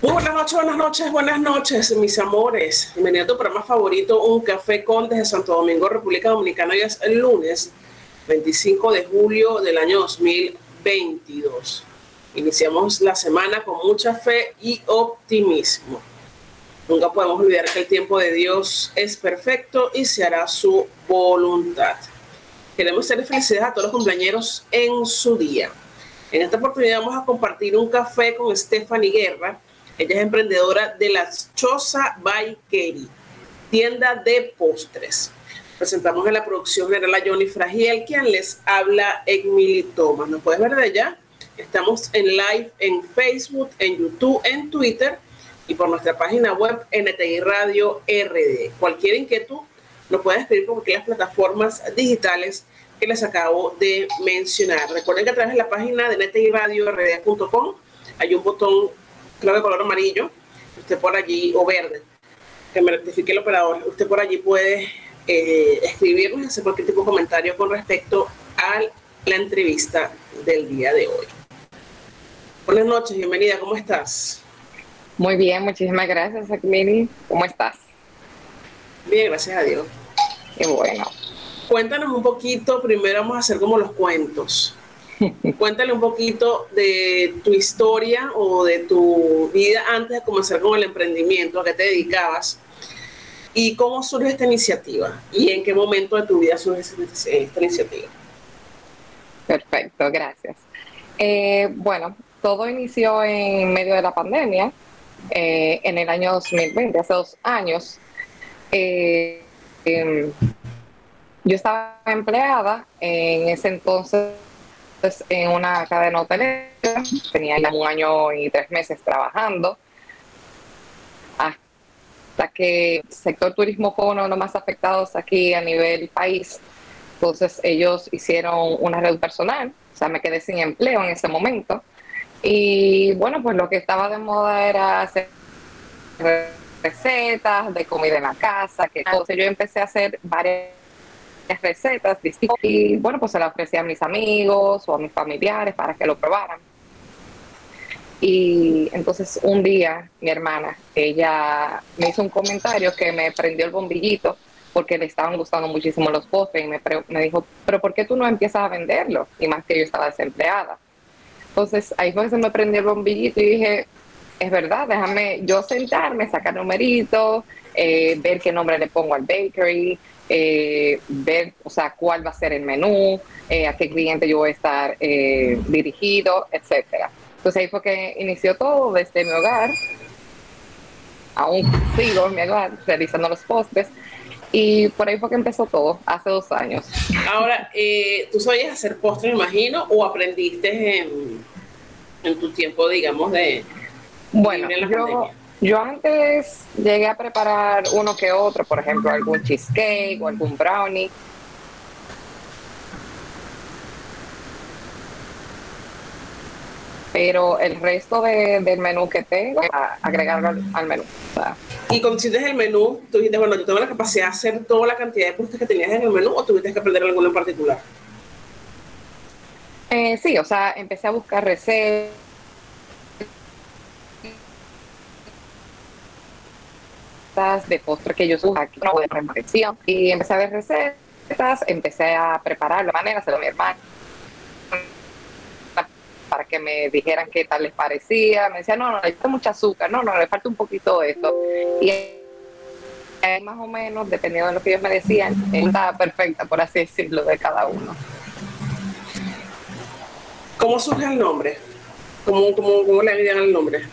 buenas noches, buenas noches, buenas noches, mis amores. Bienvenido a tu programa favorito, Un Café con desde Santo Domingo, República Dominicana. Hoy es el lunes 25 de julio del año 2022. Iniciamos la semana con mucha fe y optimismo. Nunca podemos olvidar que el tiempo de Dios es perfecto y se hará su voluntad. Queremos hacer felicidades a todos los compañeros en su día. En esta oportunidad vamos a compartir un café con Stephanie Guerra. Ella es emprendedora de la Choza by Kerry, tienda de postres. Presentamos en la producción general a Johnny Fragiel, quien les habla Emily Thomas. ¿Nos puedes ver de allá? Estamos en live en Facebook, en YouTube, en Twitter y por nuestra página web NTI Radio RD. Cualquier inquietud nos pueden escribir por las plataformas digitales que les acabo de mencionar. Recuerden que a través de la página de netiradiord.com hay un botón, creo de color amarillo, usted por allí, o verde, que me rectifique el operador. Usted por allí puede eh, escribirnos y hacer cualquier tipo de comentario con respecto a la entrevista del día de hoy. Buenas noches, bienvenida, ¿cómo estás? Muy bien, muchísimas gracias, Akmini. ¿Cómo estás? Bien, gracias a Dios. Qué bueno. Cuéntanos un poquito, primero vamos a hacer como los cuentos. Cuéntale un poquito de tu historia o de tu vida antes de comenzar con el emprendimiento, a qué te dedicabas y cómo surge esta iniciativa y en qué momento de tu vida surge esta iniciativa. Perfecto, gracias. Eh, bueno, todo inició en medio de la pandemia, eh, en el año 2020, hace dos años. Eh, em, yo estaba empleada en ese entonces en una cadena hotelera, tenía un año y tres meses trabajando, hasta que el sector turismo fue uno de los más afectados aquí a nivel país. Entonces ellos hicieron una red personal, o sea, me quedé sin empleo en ese momento. Y bueno, pues lo que estaba de moda era hacer recetas de comida en la casa, que entonces yo empecé a hacer varias recetas distintas y bueno, pues se las ofrecía a mis amigos o a mis familiares para que lo probaran. Y entonces un día mi hermana, ella me hizo un comentario que me prendió el bombillito porque le estaban gustando muchísimo los postres y me, me dijo, pero ¿por qué tú no empiezas a venderlo? Y más que yo estaba desempleada. Entonces ahí fue que se me prendió el bombillito y dije, es verdad, déjame yo sentarme, sacar numeritos, eh, ver qué nombre le pongo al bakery, eh, ver, o sea, cuál va a ser el menú, eh, a qué cliente yo voy a estar dirigido, etcétera. Entonces ahí fue que inició todo desde mi hogar, aún sigo en mi hogar realizando los postres, y por ahí fue que empezó todo, hace dos años. Ahora, ¿tú sabías hacer postres, imagino, o aprendiste en, en tu tiempo, digamos, de, bueno, yo, yo antes llegué a preparar uno que otro, por ejemplo, algún cheesecake o algún brownie. Pero el resto del menú que tengo, agregarlo al, menú. y cuando hiciste el menú, tú dijiste, bueno, yo tengo la capacidad de hacer toda la cantidad de postres que tenías en el menú o tuviste que aprender alguno en particular? Eh, sí, o sea, empecé a buscar recetas de postre que yo uso aquí no de preparación y empecé a ver recetas, empecé a preparar de manera, se lo mi hermano para que me dijeran qué tal les parecía, me decía, no, no, necesita mucha azúcar, no, no, le falta un poquito de esto. Y más o menos, dependiendo de lo que ellos me decían, estaba perfecta, por así decirlo, de cada uno. ¿Cómo surge el nombre? ¿Cómo, cómo, cómo le agregan el nombre?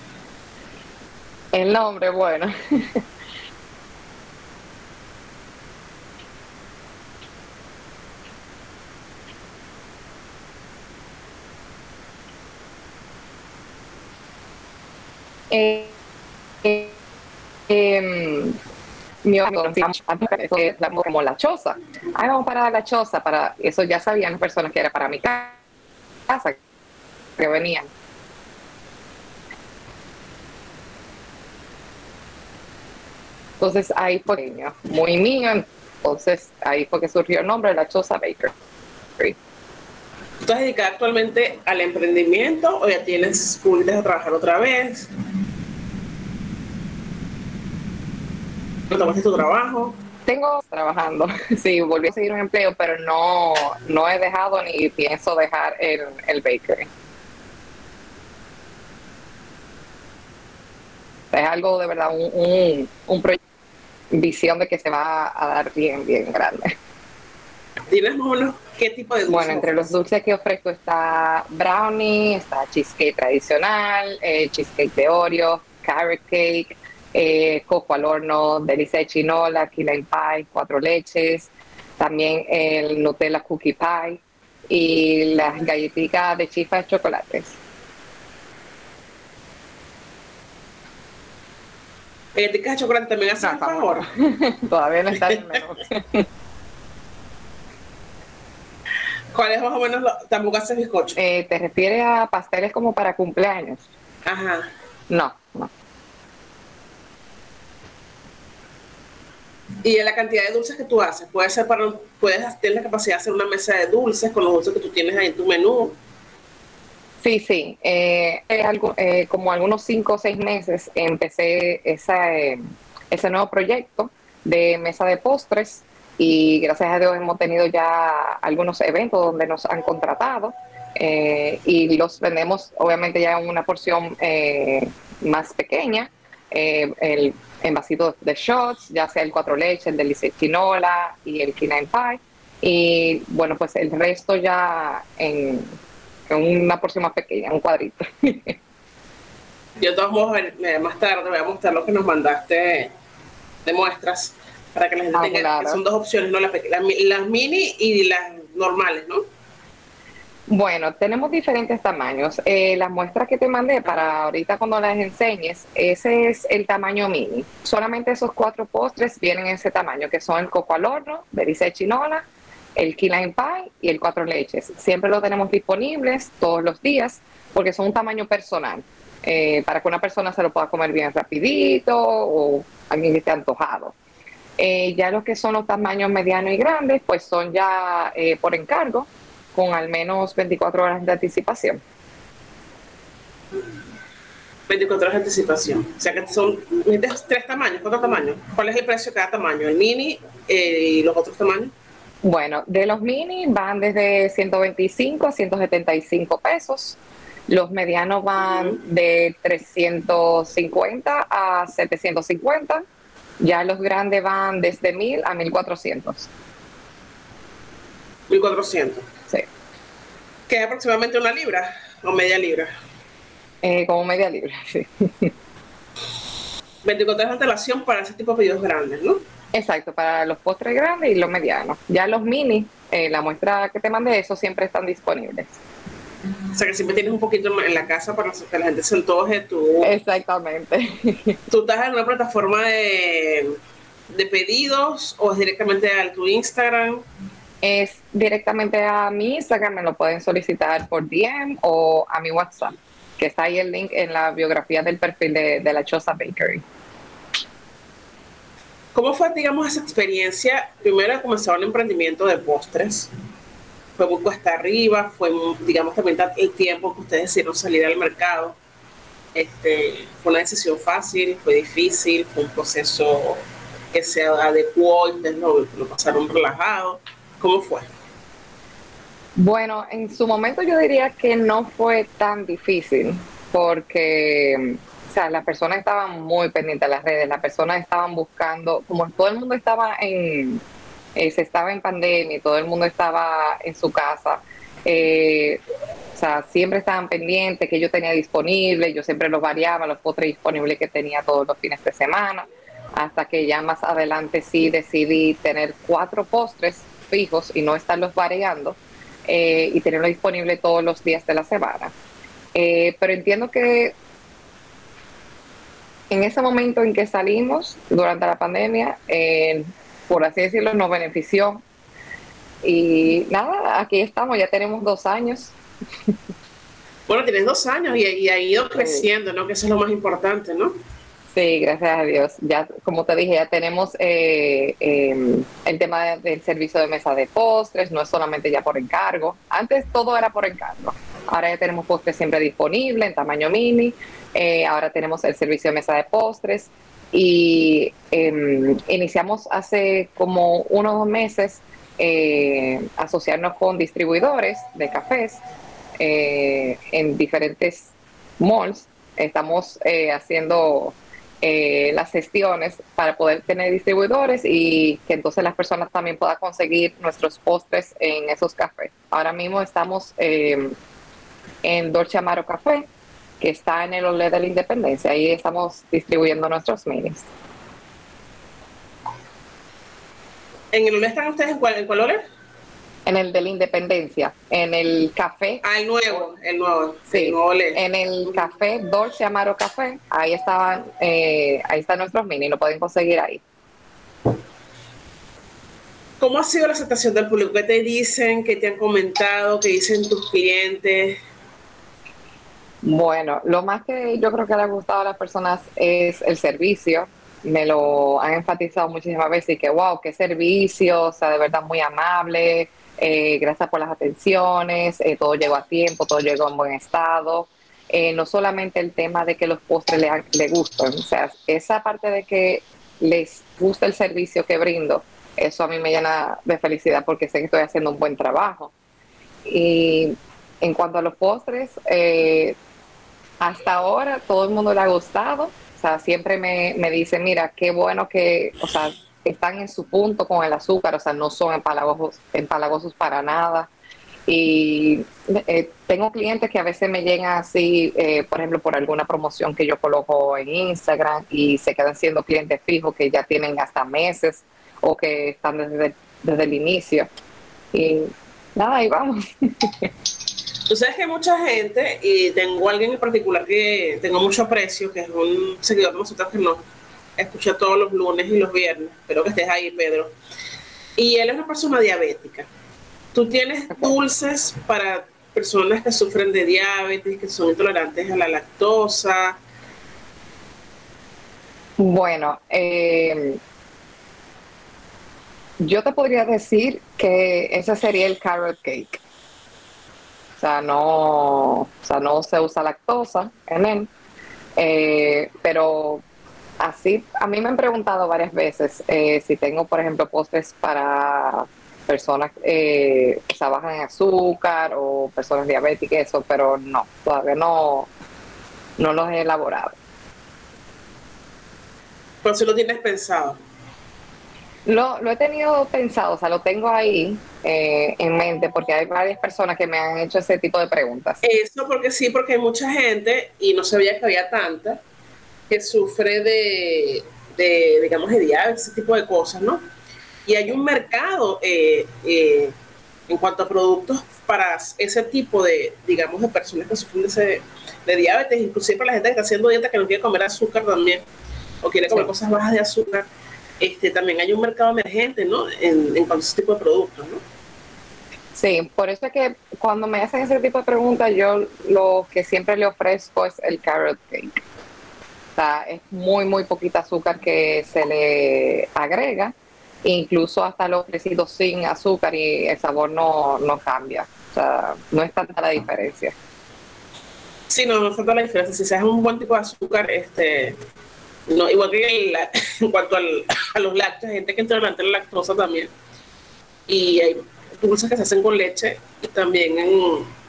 El nombre, bueno. Eh, eh, como la choza. Ay, vamos para la choza, para eso ya sabían las personas que era para mi casa, que venían. Entonces ahí fue muy mío, entonces ahí fue que surgió el nombre de la Choza Baker. ¿Tú estás dedicada actualmente al emprendimiento o ya tienes públicas a trabajar otra vez? ¿Tomaste tu trabajo? Tengo trabajando, sí, volví a seguir un empleo, pero no, no he dejado ni pienso dejar el, el bakery. Es algo de verdad, un, un, un proyecto, visión de que se va a dar bien, bien grande. ¿Tienes más qué tipo de dulces? Bueno, entre los dulces que ofrezco está brownie, está cheesecake tradicional, eh, cheesecake de Oreo, carrot cake, eh, coco al horno, delicia de chinola, key lime pie, cuatro leches, también el Nutella cookie pie y las galletitas de chispas de chocolates. ¿Galletitas de chocolate también hacen No, favor? Todavía no está en el menú. ¿Cuál es más o menos? Lo, tampoco haces bizcocho. Eh, ¿Te refieres a pasteles como para cumpleaños? Ajá. No, no. Y en la cantidad de dulces que tú haces, puede ser para, puedes tener la capacidad de hacer una mesa de dulces con los dulces que tú tienes ahí en tu menú. Sí, sí. Eh, eh, algo, eh, como algunos cinco o seis meses empecé esa, eh, ese nuevo proyecto de mesa de postres y gracias a Dios hemos tenido ya algunos eventos donde nos han contratado eh, y los vendemos obviamente ya en una porción eh, más pequeña, eh, el envasito de shots, ya sea el cuatro leches, el de Lice Chinola y el Key Lime Pie y bueno pues el resto ya en en una porción más pequeña, un cuadrito. Yo todos modos, eh, más tarde voy a mostrar lo que nos mandaste de muestras para que la gente Ah, tenga, claro. que son dos opciones, ¿no? Las mini y las normales, ¿no? Bueno, tenemos diferentes tamaños. Eh, las muestras que te mandé para ahorita cuando las enseñes, ese es el tamaño mini. Solamente esos cuatro postres vienen en ese tamaño, que son el coco al horno, berice chinola, el key lime pie y el cuatro leches. Siempre lo tenemos disponibles todos los días porque son un tamaño personal. eh, para que una persona se lo pueda comer bien rapidito o alguien que esté antojado. Eh, ya los que son los tamaños medianos y grandes, pues son ya eh, por encargo, con al menos 24 horas de anticipación. 24 horas de anticipación. O sea que son ¿necesitas tres tamaños, cuatro tamaños. ¿Cuál es el precio de cada tamaño? ¿El mini eh, y los otros tamaños? Bueno, de los mini van desde 125 a 175 pesos. Los medianos van de 350 a 750. Ya los grandes van desde 1000 a 1400. 1400. Sí, Que es aproximadamente una libra o media libra. eh, como media libra. Sí. 24 horas de antelación para ese tipo de pedidos grandes, ¿no? Exacto, para los postres grandes y los medianos. Ya los mini, eh, la muestra que te mandé, esos siempre están disponibles. O sea que siempre tienes un poquito en la casa para que la gente se antoje. Tú, Exactamente. tú estás en una plataforma de, de pedidos o es directamente a tu Instagram. Es directamente a mi Instagram, me lo pueden solicitar por DM o a mi WhatsApp, que está ahí el link en la biografía del perfil de, la Choza Bakery. ¿Cómo fue, digamos, esa experiencia? Primero comenzar un emprendimiento de postres. Fue muy cuesta arriba, fue, digamos, también el tiempo que ustedes decidieron salir al mercado. Este, fue una decisión fácil, fue difícil, fue un proceso que se adecuó ustedes lo, lo pasaron relajado. ¿Cómo fue? Bueno, en su momento yo diría que no fue tan difícil porque o sea, las personas estaban muy pendientes de las redes, las personas estaban buscando, como todo el mundo estaba en, eh, se estaba en pandemia todo el mundo estaba en su casa, eh, o sea, siempre estaban pendientes que yo tenía disponible, yo siempre los variaba, los postres disponibles que tenía todos los fines de semana, hasta que ya más adelante sí decidí tener cuatro postres fijos y no estarlos variando eh, y tenerlo disponible todos los días de la semana. Eh, pero entiendo que en ese momento en que salimos durante la pandemia, eh, por así decirlo, nos benefició. Y nada, aquí estamos, ya tenemos dos años. Bueno, tienes dos años y, y ha ido creciendo, ¿no? Que eso es lo más importante, ¿no? Sí, gracias a Dios. Ya, como te dije, ya tenemos eh, eh, el tema de- del servicio de mesa de postres, no es solamente ya por encargo. Antes todo era por encargo. Ahora ya tenemos postres siempre disponibles en tamaño mini. Eh, ahora tenemos el servicio de mesa de postres. y em, iniciamos hace como unos meses eh, asociarnos con distribuidores de cafés eh, en diferentes malls. Estamos eh, las gestiones para poder tener distribuidores y que entonces las personas también puedan conseguir nuestros postres en esos cafés. Ahora mismo estamos em, en Dolce Amaro Café, que está en el OLED de la Independencia. Ahí estamos distribuyendo nuestros minis. ¿En el OLED están ustedes en cuál, en cuál En el de la Independencia, en el café. Ah, el nuevo, el nuevo. Sí, en el café Dolce Amaro Café, ahí estaban, eh, ahí están nuestros mini, lo pueden conseguir ahí. ¿Cómo ha sido la aceptación del público? ¿Qué te dicen? ¿Qué te han comentado? ¿Qué dicen tus clientes? Bueno, lo más que yo creo que le ha gustado a las personas es el servicio. Me lo han enfatizado muchísimas veces y que, wow, qué servicio, o sea, de verdad muy amable, eh, gracias por las atenciones, eh, todo llegó a tiempo, todo llegó en buen estado. Eh, no solamente el tema de que los postres le, le gustan, o sea, esa parte de que les gusta el servicio que brindo, eso a mí me llena de felicidad porque sé que estoy haciendo un buen trabajo. Y en cuanto a los postres, eh, hasta ahora todo el mundo le ha gustado. Sea, siempre me, me dicen, mira, qué bueno que, o sea, están en su punto con el azúcar, o sea, no son empalagosos, empalagosos para nada. Y eh, tengo clientes que a veces me llegan así, eh, por ejemplo, por alguna promoción que yo coloco en Instagram y se quedan siendo clientes fijos que ya tienen hasta meses o que están desde, desde el inicio. Y nada, ahí vamos. Tú sabes que mucha gente, y tengo alguien en particular que tengo mucho aprecio, que es un seguidor de nosotros que nos escucha todos los lunes y los viernes, espero que estés ahí, Pedro. Y él es una persona diabética. Tú tienes dulces para personas que sufren de diabetes, que son intolerantes a la lactosa. Bueno, eh, yo te podría decir que ese sería el carrot cake. Sea, no, o sea, no se usa lactosa en él. Eh, pero así, a mí me han preguntado varias veces eh, si tengo, por ejemplo, postres para personas eh, que trabajan en azúcar o personas diabéticas, eso, pero no, todavía no, no los he elaborado. Pero si lo tienes pensado. Lo, lo he tenido pensado, o sea, lo tengo ahí eh, en mente porque hay varias personas que me han hecho ese tipo de preguntas. Eso porque sí, porque hay mucha gente, y no sabía que había tanta, que sufre de, de digamos, de diabetes, ese tipo de cosas, ¿no? Y hay un mercado eh, eh, en cuanto a productos para ese tipo de, digamos, de personas que sufren de, ese, de diabetes, inclusive para la gente que está haciendo dieta que no quiere comer azúcar también, o quiere comer cosas bajas de azúcar este, también hay un mercado emergente, ¿no? En, cuanto a ese tipo de productos, ¿no? Sí, por eso es que cuando me hacen ese tipo de preguntas, yo lo que siempre le ofrezco es el carrot cake. O sea, es muy, muy poquita azúcar que se le agrega. Incluso hasta lo ofrecido sin azúcar y el sabor no, no cambia. O sea, no es tanta la diferencia. Sí, no, no es tanta la diferencia. Si se hace un buen tipo de azúcar, este, no, igual que en cuanto a los lácteos, hay gente que entra delante de la lactosa también. Y hay dulces que se hacen con leche y también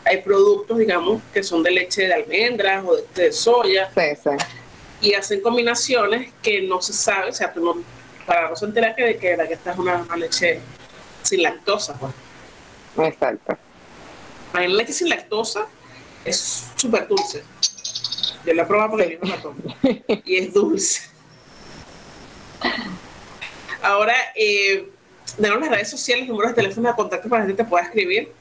hay productos, digamos, que son de leche de almendras o de, soya. Y hacen combinaciones que no se sabe, o sea, no, para no se enterar que, que, que esta es una, leche sin lactosa. Pues. Exacto. La leche sin lactosa es súper dulce. Yo la probado porque sí. la tomo. Y es dulce. Ahora, eh, las redes sociales, números de teléfono de contacto para que te pueda escribir.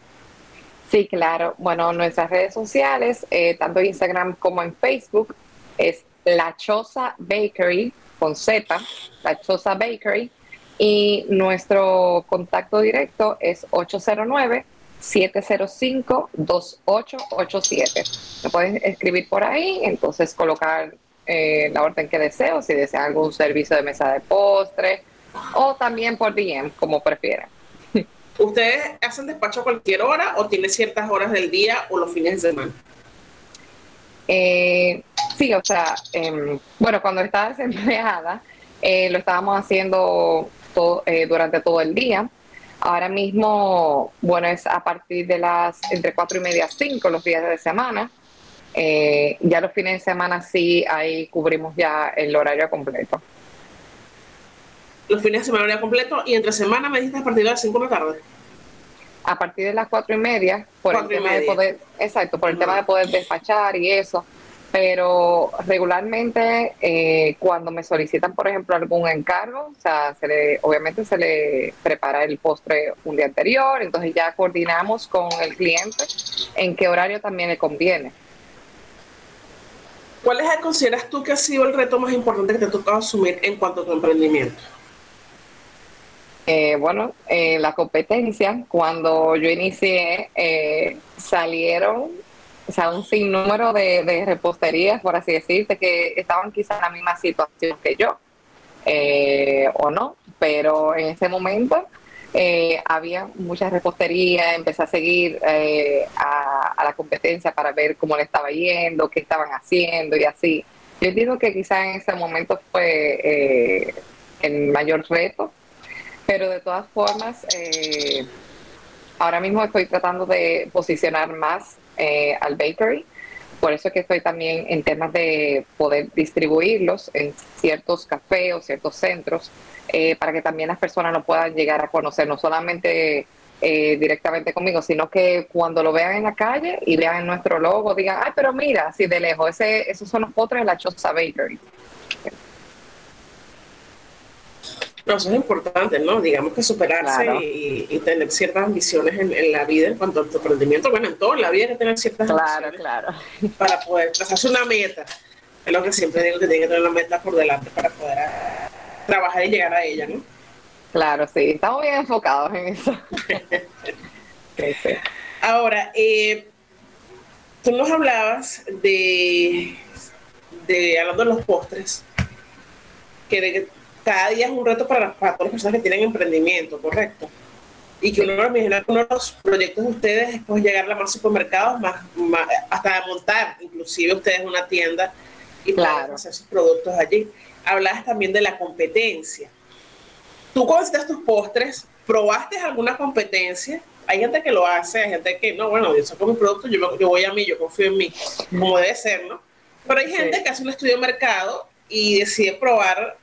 Sí, claro. Bueno, nuestras redes sociales, eh, tanto en Instagram como en Facebook, es La Choza Bakery con Z, La Choza Bakery. Y nuestro contacto directo es 809 705-2887. Me pueden escribir por ahí, entonces colocar eh, la orden que deseo, si desean algún servicio de mesa de postre o también por DM, como prefieran. ¿Ustedes hacen despacho a cualquier hora o tiene ciertas horas del día o los fines de semana? Eh, sí, o sea, em, bueno, cuando estaba desempleada, eh, lo estábamos haciendo todo, eh, durante todo el día. Ahora mismo, bueno, es a partir de las entre cuatro y media, cinco los días de semana. ya los fines de semana sí, ahí cubrimos ya el horario completo. Los fines de semana horario completo y entre semana me dijiste a partir de las cinco de la tarde a partir de las cuatro y media, por el tema de poder, exacto, por el tema de poder despachar y eso. Pero regularmente eh, cuando me solicitan, por ejemplo, algún encargo, o sea, se le, obviamente se le prepara el postre un día anterior, entonces ya coordinamos con el cliente en qué horario también le conviene. ¿Cuál es, consideras tú que ha sido el reto más importante que te ha tocado asumir en cuanto a tu emprendimiento? Eh, bueno, eh, la competencia, cuando yo inicié, eh, salieron o sea, un sinnúmero de, de, reposterías, por así decirte, que estaban quizás en la misma situación que yo, o no, pero en ese momento había muchas reposterías, empecé a seguir a, a, la competencia para ver cómo le estaba yendo, qué estaban haciendo y así. Yo entiendo que quizás en ese momento fue el mayor reto, pero de todas formas, eh, ahora mismo estoy tratando de posicionar más eh, al bakery. Por eso es que estoy también en temas de poder distribuirlos en ciertos cafés o ciertos centros eh, para que también las personas lo puedan llegar a conocer, no solamente directamente conmigo, sino que cuando lo vean en la calle y vean nuestro logo, digan, ay, pero mira, así de lejos, ese, esos son los postres de la Choza Bakery. No, eso es importante, ¿no? Digamos que superarse y, tener ciertas ambiciones en, la vida en cuanto a tu emprendimiento. Bueno, en toda la vida hay que tener ciertas claro, claro. para poder trazarse una meta. Es lo que siempre digo que tiene que tener una meta por delante para poder trabajar y llegar a ella, ¿no? Claro, sí, estamos bien enfocados en eso. Ahora, eh, tú nos hablabas de, de, hablando de los postres, que cada día es un reto para, para todas las personas que tienen emprendimiento, correcto. Y que uno, uno de los proyectos de ustedes es pues, llegar a más supermercados, más, hasta montar inclusive ustedes una tienda y claro. hacer sus productos allí. Hablabas también de la competencia. Tú cuando tus postres, ¿probaste alguna competencia? Hay gente que lo hace, hay gente que no, bueno, yo saco mi producto, yo, yo voy a mí, yo confío en mí, como debe ser, ¿no? Pero hay gente que hace un estudio de mercado y decide probar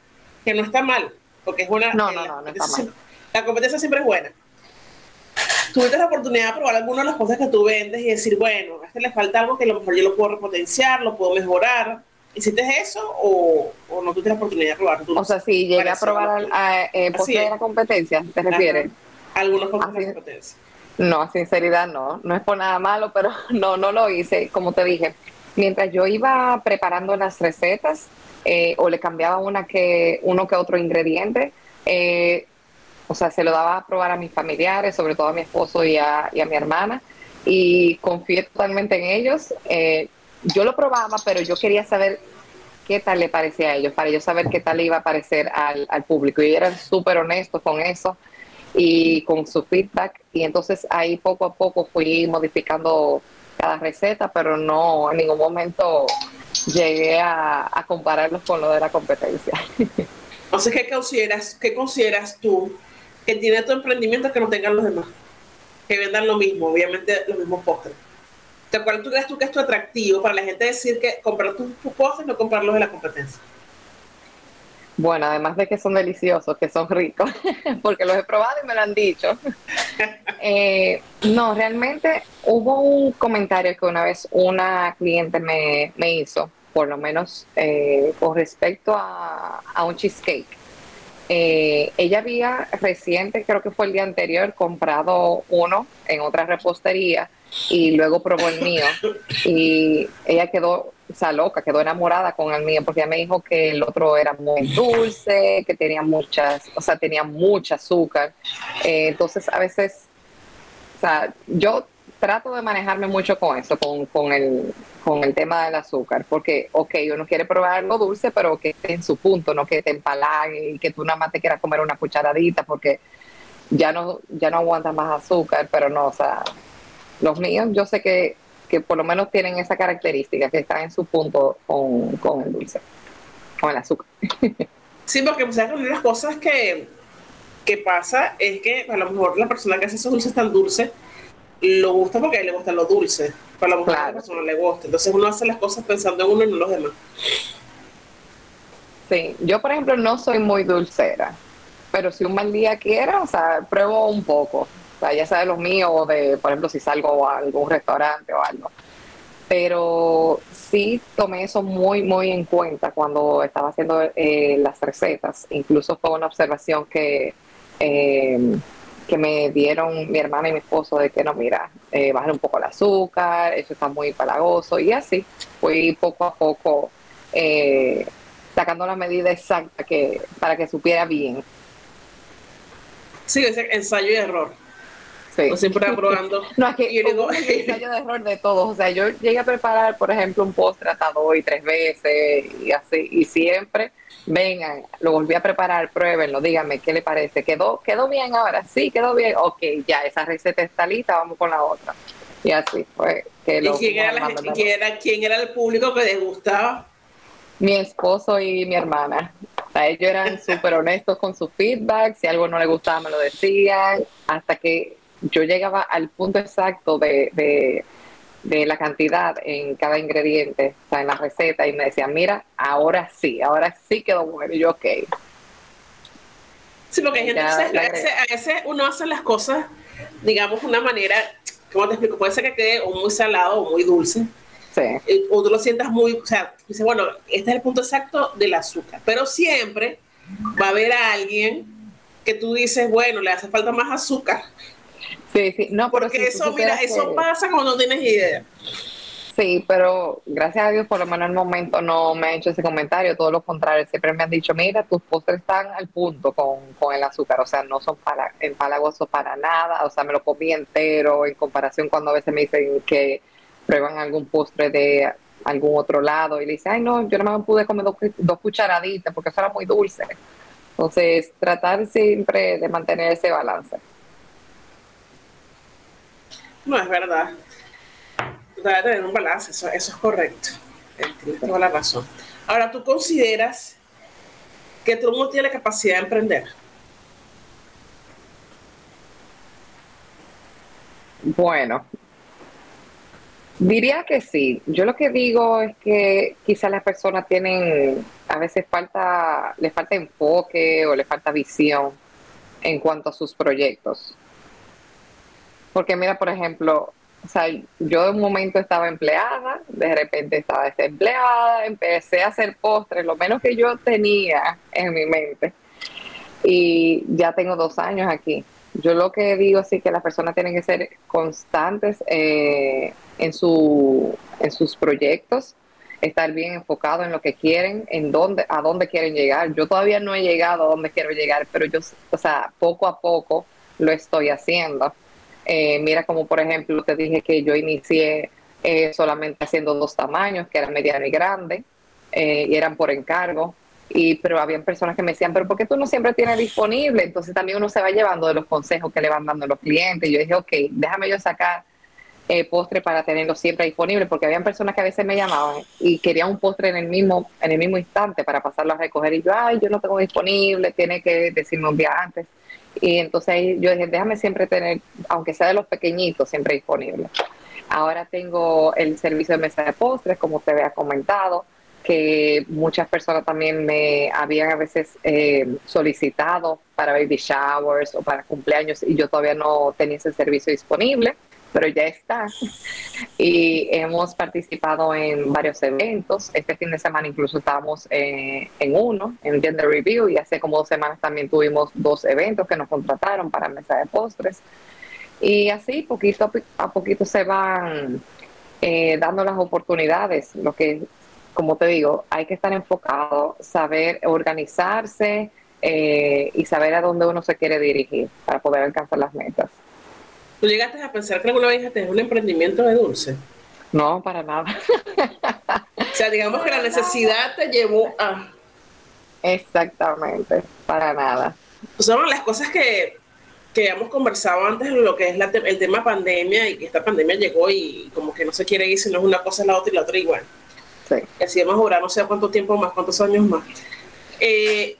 que no está mal, porque es una... No, no, no, no está mal. La competencia siempre es buena. Tuviste la oportunidad de probar algunas de las cosas que tú vendes y decir, bueno, a este le falta algo que a lo mejor yo lo puedo repotenciar, lo puedo mejorar. ¿Hiciste eso o, o no tuviste la oportunidad de probar? O sea, sí, llegué a probar a, eh, de la competencia, ¿te refieres? Algunos cosas de competencia. No, sinceridad no, no es por nada malo, pero no, no lo hice, como te dije. Mientras yo iba preparando las recetas, eh, o le cambiaba una que, uno que otro ingrediente. Eh, o sea, se lo daba a probar a mis familiares, sobre todo a mi esposo y a, mi hermana, y confié totalmente en ellos. Eh, yo lo probaba, pero yo quería saber qué tal le parecía a ellos, para yo saber qué tal le iba a parecer al, al público. Y eran súper honestos con eso y con su feedback. Y entonces ahí poco a poco fui modificando cada receta, pero no en ningún momento llegué a, compararlos con lo de la competencia. Entonces, ¿qué consideras, ¿qué consideras tú que tiene tu emprendimiento que no tengan los demás? Que vendan lo mismo, obviamente los mismos postres. ¿Cuál tú crees tú que es tu atractivo para la gente decir que comprar tus postres no comprar los de la competencia? Bueno, además de que son deliciosos, que son ricos, porque los he probado y me lo han dicho. Eh, no, realmente hubo un comentario que una vez una cliente me, hizo, por lo menos eh, con respecto a, un cheesecake. Eh, ella había reciente, creo que fue el día anterior, comprado uno en otra repostería y luego probó el mío y ella quedó o sea, loca, quedó enamorada con el mío, porque ella me dijo que el otro era muy dulce, que tenía muchas, o sea, tenía mucha azúcar. Eh, entonces, a veces, o sea, yo trato de manejarme mucho con eso, con, con, el, con el tema del azúcar, porque, ok, uno quiere probar algo dulce, pero que esté en su punto, no que te empalague y que tú nada más te quieras comer una cucharadita, porque ya no, ya no aguantas más azúcar, pero no, o sea, los míos yo sé que que por lo menos tienen esa característica, que están en su punto con, con el dulce, con el azúcar. Sí, porque pues, una de las cosas que, que pasa es que a lo mejor la persona que hace esos dulces tan dulces lo gusta porque a él le gusta lo dulce, pero a lo mejor a la persona le gusta. Entonces uno hace las cosas pensando en uno y no en los demás. Sí, yo por ejemplo no soy muy dulcera, pero si un mal día quiera, o sea, pruebo un poco. Ya sea de los míos o de, por ejemplo, si salgo a algún restaurante o algo. Pero sí tomé eso muy, muy en cuenta cuando estaba haciendo eh, las recetas. Incluso fue una observación que, eh, que me dieron mi hermana y mi esposo de que no, mira, eh, bajar un poco el azúcar, eso está muy palagoso y así. Fui poco a poco eh, sacando la medida exacta que, para que supiera bien. Sí, ese ensayo y error. Sí. O siempre probando. no, es que yo digo, ensayo de error de todos. O sea, yo llegué a preparar, por ejemplo, un postre hasta dos y tres veces y así, y siempre, vengan, lo volví a preparar, pruébenlo, díganme qué le parece. ¿Quedó, quedó bien ahora? Sí, quedó bien. Ok, ya, esa receta está lista, vamos con la otra. Y así fue. Que ¿Y quién era, era, quién era el público que les gustaba? mi esposo y mi hermana. ellos eran súper honestos con su feedback, si algo no les gustaba me lo decían, hasta que yo llegaba al punto exacto de, la cantidad en cada ingrediente, o sea, en la receta, y me decían, mira, ahora sí, ahora sí quedó bueno, y yo, ok. Sí, porque hay gente, a, veces, uno hace las cosas, digamos, de una manera, ¿cómo te explico? Puede ser que quede muy salado o muy dulce, Sí. O tú lo sientas muy, o sea, dice, bueno, este es el punto exacto del azúcar, pero siempre va a haber alguien que tú dices, bueno, le hace falta más azúcar. Sí, sí, no, porque eso, mira, eso pasa cuando no tienes idea. Sí, pero gracias a Dios por lo menos en el momento no me ha hecho ese comentario, todo lo contrario, siempre me han dicho, mira, tus postres están al punto con, con el azúcar, o sea, no son para, empalagosos para nada, o sea, me lo comí entero en comparación cuando a veces me dicen que prueban algún postre de algún otro lado y le dicen, ay no, yo no me pude comer dos, cucharaditas porque eso era muy dulce. Entonces, tratar siempre de mantener ese balance. No, es verdad. Debe tener un balance, eso, es correcto. Tienes toda la razón. Ahora, ¿tú consideras que todo el mundo tiene la capacidad de emprender? Bueno, Diría que sí. Yo lo que digo es que quizás las personas tienen, a veces falta, les falta enfoque o les falta visión en cuanto a sus proyectos. Porque mira, por ejemplo, o sea, yo de un momento estaba empleada, de repente estaba desempleada, empecé a hacer postres, lo menos que yo tenía en mi mente. Y ya tengo dos años aquí. Yo lo que digo es que las personas tienen que ser constantes eh, en, su, en sus proyectos, estar bien enfocado en lo que quieren, en dónde, a dónde quieren llegar. Yo todavía no he llegado a dónde quiero llegar, pero yo, o sea, poco a poco lo estoy haciendo. Eh, mira como por ejemplo te dije que yo inicié eh, solamente haciendo dos tamaños, que eran mediano y grande, y eran por encargo y pero habían personas que me decían, pero ¿por qué tú no siempre tienes disponible? Entonces también uno se va llevando de los consejos que le van dando los clientes. Yo dije, ok, déjame yo sacar eh, postre para tenerlo siempre disponible, porque habían personas que a veces me llamaban y querían un postre en el mismo en el mismo instante para pasarlo a recoger y yo, ay, yo no tengo disponible, tiene que decirme un día antes. Y entonces yo dije, déjame siempre tener, aunque sea de los pequeñitos, siempre disponible. Ahora tengo el servicio de mesa de postres, como te había comentado que muchas personas también me habían a veces eh, solicitado para baby showers o para cumpleaños y yo todavía no tenía ese servicio disponible, pero ya está. Y hemos participado en varios eventos. Este fin de semana incluso estábamos eh, en uno, en Gender Review, y hace como dos semanas también tuvimos dos eventos que nos contrataron para mesa de postres. Y así, poquito a poquito se van eh, dando las oportunidades. Lo que como te digo, hay que estar enfocado, saber organizarse eh, y saber a dónde uno se quiere dirigir para poder alcanzar las metas. ¿Tú llegaste a pensar que alguna vez tener un emprendimiento de dulce? No, para nada. o sea, digamos que la necesidad te llevó a... Exactamente, para nada. Pues son las cosas que que hemos conversado antes de lo que es el tema pandemia y que esta pandemia llegó y como que no se quiere ir si no es una cosa es la otra y la otra igual. Sí. Y así hemos durado no sé cuánto tiempo más, cuántos años más. Eh,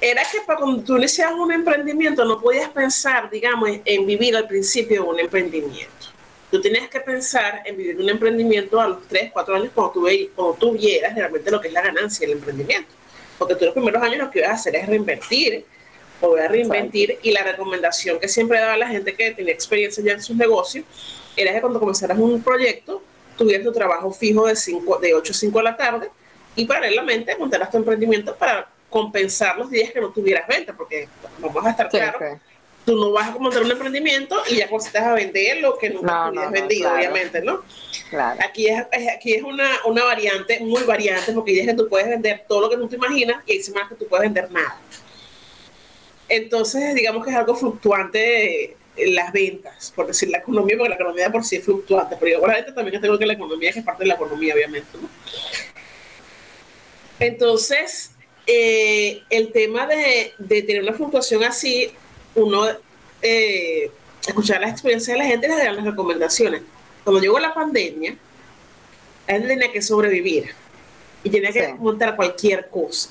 era que para cuando tú inicias un emprendimiento no podías pensar, digamos, en vivir al principio un emprendimiento. Tú tenías que pensar en vivir un emprendimiento a los 3, 4 años cuando tú, cuando tú vieras realmente lo que es la ganancia del emprendimiento. Porque tú los primeros años lo que ibas a hacer es reinvertir, volver a reinvertir y la recomendación que siempre daba la gente que tenía experiencia ya en sus negocios era que cuando comenzaras un proyecto tuvieras tu trabajo fijo de, 5, de 8 a 5 de la tarde y paralelamente montaras tu emprendimiento para compensar los días que no tuvieras venta, porque vamos a estar claros, tú no vas a montar un emprendimiento y ya estás a vender lo que nunca no, vendido, obviamente, ¿no? Claro. Aquí es, aquí es una, una variante, muy variante, porque ya es que tú puedes vender todo lo que no te imaginas y hay más que tú puedes vender nada. Entonces, digamos que es algo fluctuante las ventas, por decir la economía, porque la economía por sí es fluctuante, pero igualmente también tengo que la economía, que es parte de la economía, obviamente, ¿no? Entonces, eh, el tema de, tener una fluctuación así, uno eh, escuchar las experiencias de la gente y les dar las recomendaciones. Cuando llegó la pandemia, él tenía que sobrevivir y tenía que montar cualquier cosa.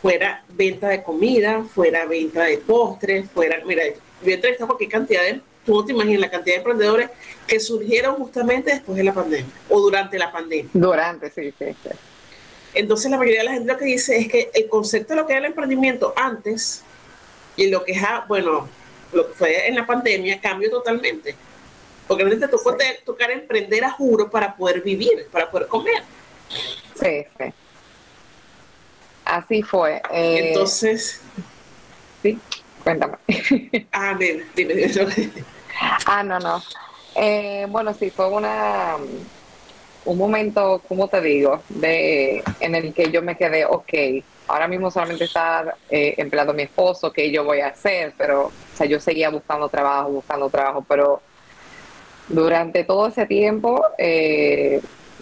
Fuera venta de comida, fuera venta de postres, fuera, mira, yo he cualquier cantidad de, tú no te imaginas la cantidad de emprendedores que surgieron justamente después de la pandemia o durante la pandemia. Durante, sí, sí. sí. Entonces la mayoría de la gente lo que dice es que el concepto de lo que era el emprendimiento antes y lo que es, bueno, lo que fue en la pandemia cambió totalmente. Porque realmente tocó sí. tocar emprender a juro para poder vivir, para poder comer. Sí, sí. Así fue. Eh, Entonces. Sí, cuéntame. Ah, dime, dime. ah, no, no. Eh, bueno, sí, fue una un momento, como te digo, de en el que yo me quedé, ok, ahora mismo solamente está eh, empleado mi esposo, ¿qué yo voy a hacer? Pero, o sea, yo seguía buscando trabajo, buscando trabajo, pero durante todo ese tiempo eh,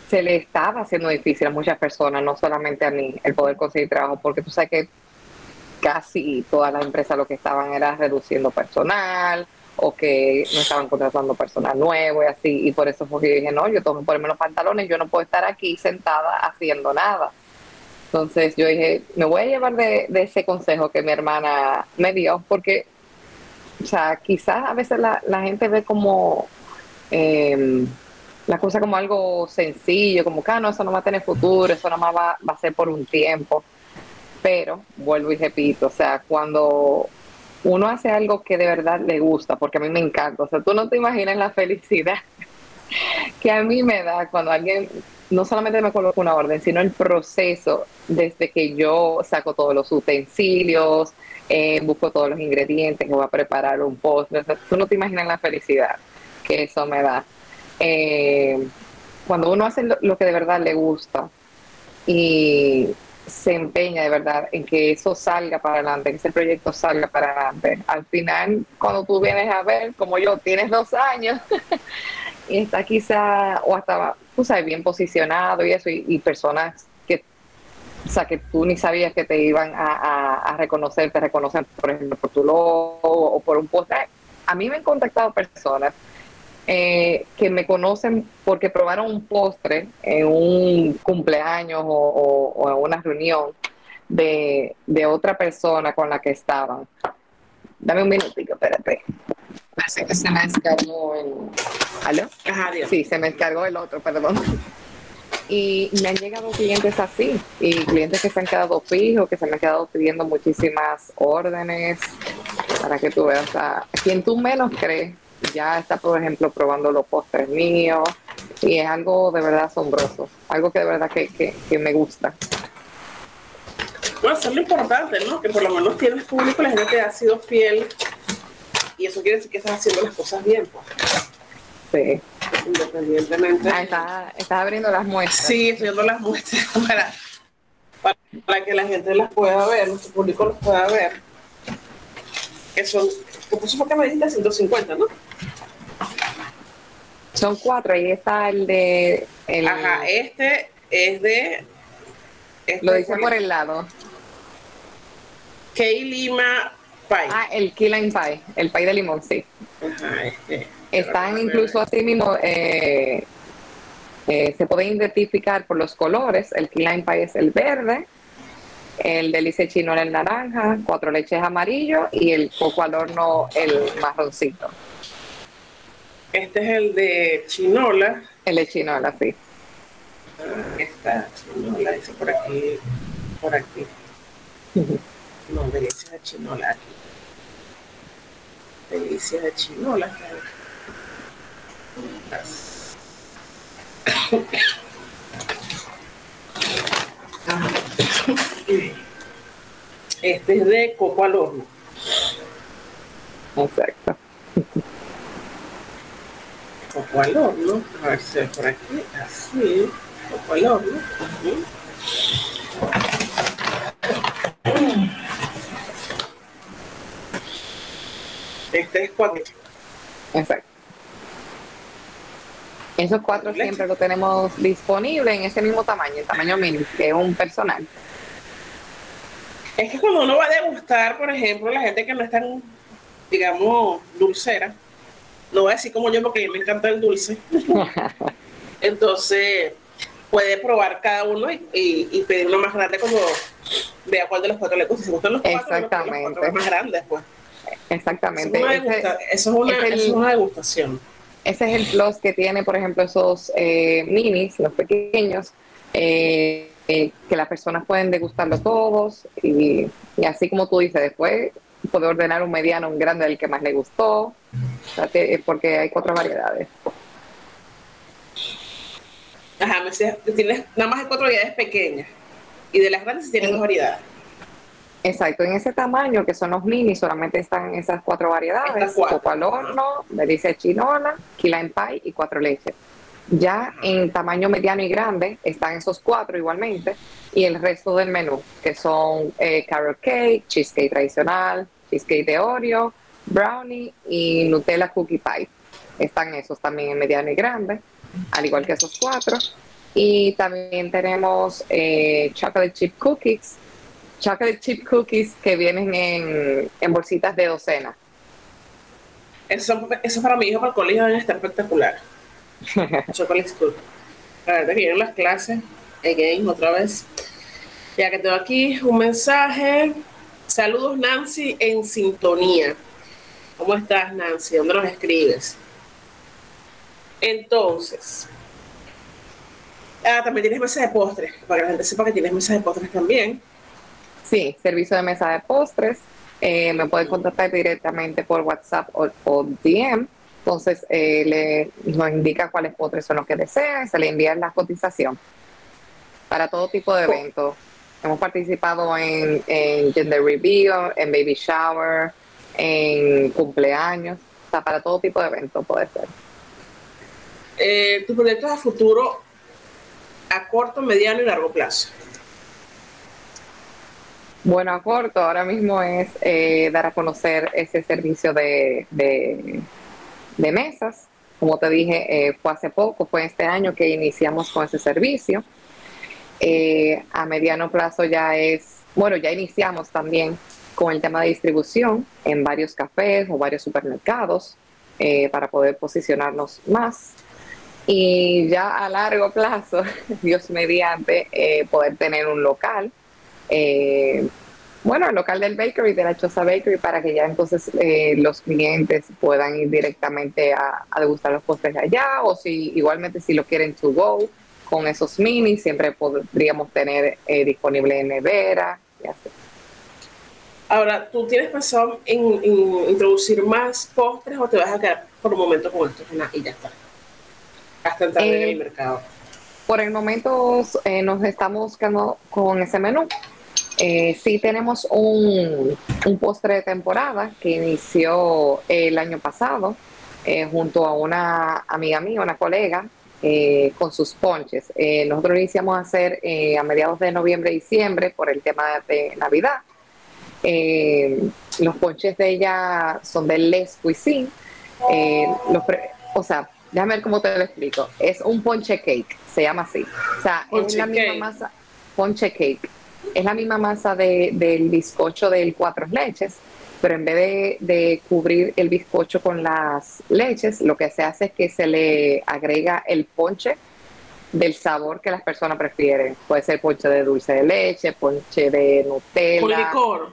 se le estaba haciendo difícil a muchas personas, no solamente a mí, el poder conseguir trabajo, porque tú sabes que casi todas las empresas lo que estaban era reduciendo personal, o que no estaban contratando personal nuevo y así, y por eso fue que dije, no, yo tengo que ponerme los pantalones, yo no puedo estar aquí sentada haciendo nada. Entonces yo dije, me voy a llevar de, ese consejo que mi hermana me dio, porque, o sea, quizás a veces la, gente ve como eh, la cosa como algo sencillo, como que ah, no, eso no va a tener futuro, eso nada más va, va a ser por un tiempo. Pero, vuelvo y repito, o sea, cuando uno hace algo que de verdad le gusta, porque a mí me encanta. O sea, tú no te imaginas la felicidad que a mí me da cuando alguien no solamente me coloca una orden, sino el proceso desde que yo saco todos los utensilios, eh, busco todos los ingredientes que voy a preparar un postre. tú no te imaginas la felicidad que eso me da. Eh, cuando uno hace lo que de verdad le gusta y se empeña de verdad en que eso salga para adelante, que ese proyecto salga para adelante. Al final, cuando tú vienes a ver, como yo, tienes dos años y está quizá, o hasta, tú sabes, bien posicionado y eso, y, personas que, o sea, que tú ni sabías que te iban a, reconocer, te reconocen, por ejemplo, por tu logo o por un post. A mí me han contactado personas eh, que me conocen porque probaron un postre en un cumpleaños o, en una reunión de, otra persona con la que estaban. Dame un minutito, espérate. Parece que se me descargó el... ¿Aló? Sí, se me descargó el otro, perdón. Y me han llegado clientes así, y clientes que se han quedado fijos, que se me han quedado pidiendo muchísimas órdenes, para que tú veas a quien tú menos crees ya está, por ejemplo, probando los postres míos y es algo de verdad asombroso, algo que de verdad que, me gusta. Bueno, eso es lo importante, ¿no? Que por lo menos tienes público, la gente ha sido fiel y eso quiere decir que estás haciendo las cosas bien. Pues. Sí. Independientemente. Ah, estás, está abriendo las muestras. Sí, estoy abriendo las muestras para, para, que la gente las pueda ver, nuestro público las pueda ver. Que son, ¿cómo fue que me dijiste? 150, ¿no? Son cuatro, ahí está el de... El, Ajá, este es de... Este lo dice por el lado. Key Lima Pie. Ah, el key lime pie, el pie de limón, sí. Ajá, este. Están incluso así mismo, eh, eh, se pueden identificar por los colores. El key lime pie es el verde, el delice chino el naranja, cuatro leches amarillo y el coco al horno el marroncito. Este es el de chinola. El de chinola, sí. Ah, esta chinola, dice por aquí, por aquí. No, delicia de chinola aquí. Delicia de chinola. Este es de coco al horno. Exacto. Coco al horno. A ver si por aquí. Así. Coco al horno. Este es cuatro. Exacto. Esos cuatro siempre lo tenemos disponible en ese mismo tamaño, el tamaño mini, que es un personal. Es que cuando uno va a degustar, por ejemplo, la gente que no es tan, digamos, dulcera, no voy a decir como yo porque a mí me encanta el dulce, entonces puede probar cada uno y, y- y pedir uno más grande cuando vea cuál de los cuatro le gusta. Si gustan los cuatro, pues los Exactamente. cuatro más grandes, pues. Eso Exactamente. es una, Ese- eso es una, es el- eso es una degustación. Ese es el plus que tiene, por ejemplo, esos eh, minis, los pequeños, eh, eh, que las personas pueden degustarlo todos y, y así como tú dices, después puede ordenar un mediano, un grande, el que más le gustó, porque hay cuatro variedades. Ajá, me decías, tienes nada más de cuatro variedades pequeñas y de las grandes Sí. dos variedades. Exacto, en ese tamaño que son los minis, solamente están esas cuatro variedades, cuatro. coco al horno, delicia chinola, key lime pie y cuatro leches. Ya en tamaño mediano y grande están esos cuatro igualmente y el resto del menú, que son eh, carrot cake, cheesecake tradicional, cheesecake de Oreo, brownie y Nutella cookie pie. Están esos también en mediano y grande, al igual que esos cuatro. Y también tenemos eh, chocolate chip cookies, chocolate chip cookies que vienen en, bolsitas de docena. Eso, eso para mi hijo para el colegio deben estar espectacular. Chocolate School. La verdad que vienen las clases. Again, otra vez. Ya que tengo aquí un mensaje. Saludos Nancy en sintonía. ¿Cómo estás Nancy? ¿Dónde nos escribes? Entonces. Ah, también tienes mesa de postres. Para que la gente sepa que tienes mesa de postres también. Sí, servicio de mesa de postres. Eh, me pueden contactar directamente por WhatsApp o, o DM. Entonces, eh, le, nos indica cuáles postres son los que desean y se le envía la cotización para todo tipo de eventos. Hemos participado en, en gender reveal, en baby shower, en cumpleaños, o sea, para todo tipo de eventos puede ser. Eh, tus proyectos a futuro a corto, mediano y largo plazo. Bueno, a corto, ahora mismo es eh, dar a conocer ese servicio de, de, de mesas. Como te dije, eh, fue hace poco, fue este año que iniciamos con ese servicio. Eh, a mediano plazo ya es, bueno, ya iniciamos también con el tema de distribución en varios cafés o varios supermercados eh, para poder posicionarnos más. Y ya a largo plazo, Dios mediante, poder tener un local bueno, el local del bakery, de la Choza Bakery, para que ya entonces eh, los clientes puedan ir directamente a, a degustar los postres allá, o si igualmente si lo quieren to go con esos minis, siempre podríamos tener eh, disponible en nevera y así. Ahora, ¿tú tienes pensado en, en introducir más postres o te vas a quedar por un momento con esto Ana, y ya está? Hasta entrar en Eh, el mercado. Por el momento eh, nos estamos buscando con ese menú. Eh, sí tenemos un, un postre de temporada que inició el año pasado eh, junto a una amiga mía, una colega, eh, con sus ponches. Eh, nosotros iniciamos a hacer a mediados de noviembre diciembre por el tema de Navidad. Los ponches de ella son de Les Cuisine. Los o sea, déjame ver cómo te lo explico. Es un ponche cake, se llama así. O sea, es la misma cake. masa, ponche cake. Es la misma masa de- del bizcocho del cuatro leches, pero en vez de, cubrir el bizcocho con las leches, lo que se hace es que se le agrega el ponche del sabor que las personas prefieren. Puede ser ponche de dulce de leche, ponche de Nutella. Con licor.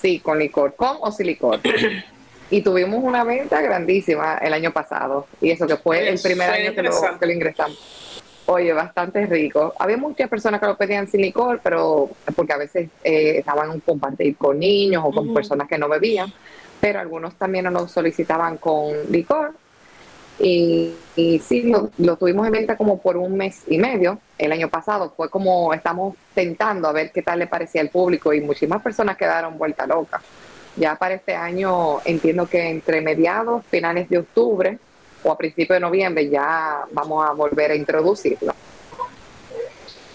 sí, con licor, con o sin licor. y tuvimos una venta grandísima el año pasado. Y eso que fue el primer año que lo, que lo ingresamos. Oye, bastante rico. Había muchas personas que lo pedían sin licor, pero porque a veces eh, estaban compartir con niños o con personas que no bebían, pero algunos también nos lo solicitaban con licor. Y, y sí, lo, tuvimos en venta como por un mes y medio el año pasado. Fue como estamos tentando a ver qué tal le parecía al público y muchísimas personas quedaron vuelta loca. Ya para este año entiendo que entre mediados, finales de octubre, o a principios de noviembre ya vamos a volver a introducirlo.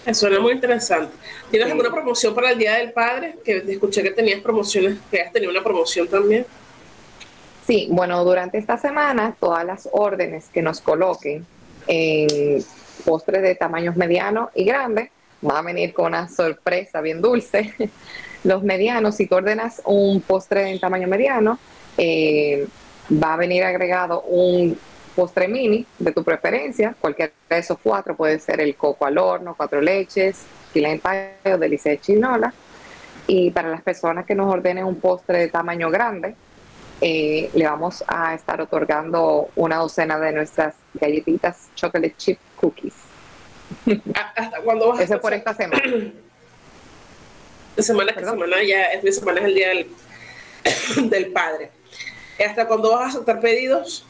Eso es muy interesante. ¿Tienes alguna promoción para el Día del Padre? Que escuché que tenías promociones, que has tenido una promoción también. Sí, bueno, durante esta semana todas las órdenes que nos coloquen en postres de tamaños medianos y grandes, va a venir con una sorpresa bien dulce. Los medianos, si tú ordenas un postre en tamaño mediano, eh, va a venir agregado un postre mini de tu preferencia, cualquiera de esos cuatro, puede ser el coco al horno, cuatro leches, fila en o delicia de chinola. Y para las personas que nos ordenen un postre de tamaño grande, eh, le vamos a estar otorgando una docena de nuestras galletitas chocolate chip cookies. ¿Hasta cuándo vas Eso por esta semana que semana ya, esta semana es el día del, del padre. ¿Hasta cuándo vas a aceptar pedidos?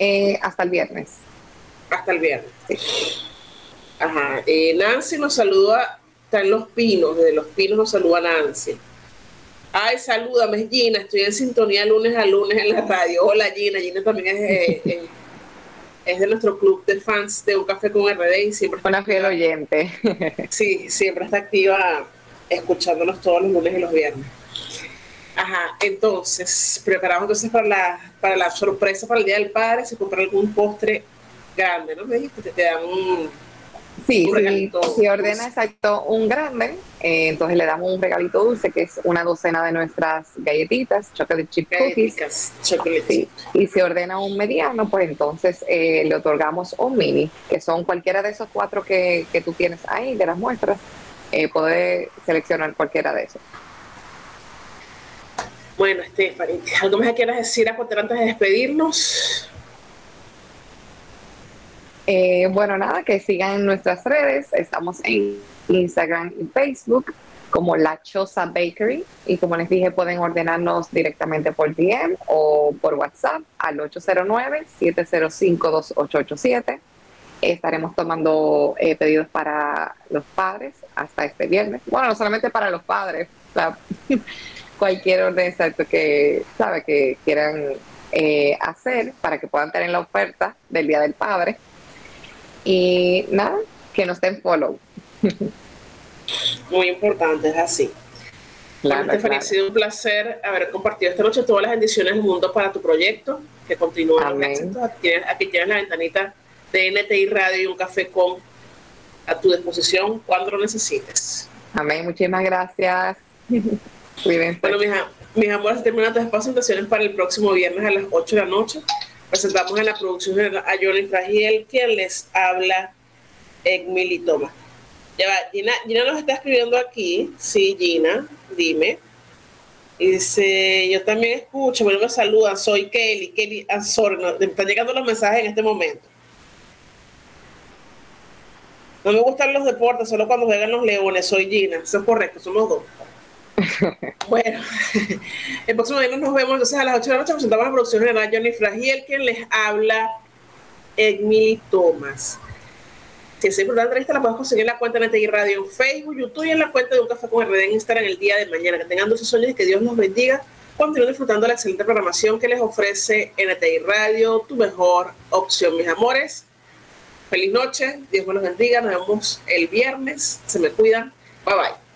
Eh, hasta el viernes. Hasta el viernes. Ajá. Eh, Nancy nos saluda, está en Los Pinos, desde Los Pinos nos saluda Nancy. Ay, salúdame, Gina, estoy en sintonía lunes a lunes en la radio. Hola Gina, Gina también es de, es de nuestro club de fans de Un Café con RD y siempre está Una fiel oyente. Sí, siempre está activa escuchándonos todos los lunes y los viernes. Ajá, entonces, preparamos entonces para la, para la sorpresa para el Día del Padre, se compra algún postre grande, ¿no? Me dijiste, te, te dan un... Sí, si ordena exacto un grande, eh, entonces le damos un regalito dulce que es una docena de nuestras galletitas, chocolate chip cookies. Chocolate. Y si ordena un mediano, pues entonces eh, le otorgamos un mini, que son cualquiera de esos cuatro que, que tú tienes ahí, de las muestras, eh, puede seleccionar cualquiera de esos. Bueno, Stephanie, ¿algo más que quieras decir antes de despedirnos? Eh, bueno, nada, que sigan nuestras redes. Estamos en Instagram y Facebook como La Choza Bakery. Y como les dije, pueden ordenarnos directamente por DM o por WhatsApp al 809-705-2887. Estaremos tomando eh, pedidos para los padres hasta este viernes. Bueno, no solamente para los padres. cualquier orden exacto que sabe que quieran eh, hacer para que puedan tener la oferta del Día del Padre. Y nada, que nos den follow. Muy importante, es así. Claro, bueno, ha sido un placer haber compartido esta noche todas las bendiciones del mundo para tu proyecto, que continúe Aquí, aquí tienes la ventanita de NTI Radio y un café con a tu disposición cuando lo necesites. Amén, muchísimas gracias. Bueno, mis, mis amores, terminan estas presentaciones para el próximo viernes a las 8 de la noche. Presentamos en la producción a Johnny Fragiel, quien les habla, Egmili Toma. Ya va, Gina, Gina nos está escribiendo aquí. Sí, Gina, dime. dice, yo también escucho, bueno, me saludan, soy Kelly, Kelly Azor, me están llegando los mensajes en este momento. No me gustan los deportes, solo cuando juegan los leones, soy Gina, eso es correcto, somos dos. Bueno, el próximo día nos vemos entonces a las 8 de la noche. Presentamos la producción general Johnny Fragiel, quien les habla Emily Thomas. Si es importante entrevista, la puedes conseguir en la cuenta de NTI Radio en Facebook, YouTube y en la cuenta de Un Café con RD en Instagram el día de mañana. Que tengan dulces sueños y que Dios los bendiga. Continúen disfrutando la excelente programación que les ofrece NTI Radio, tu mejor opción, mis amores. Feliz noche, Dios me los bendiga. Nos vemos el viernes. Se me cuidan. Bye bye.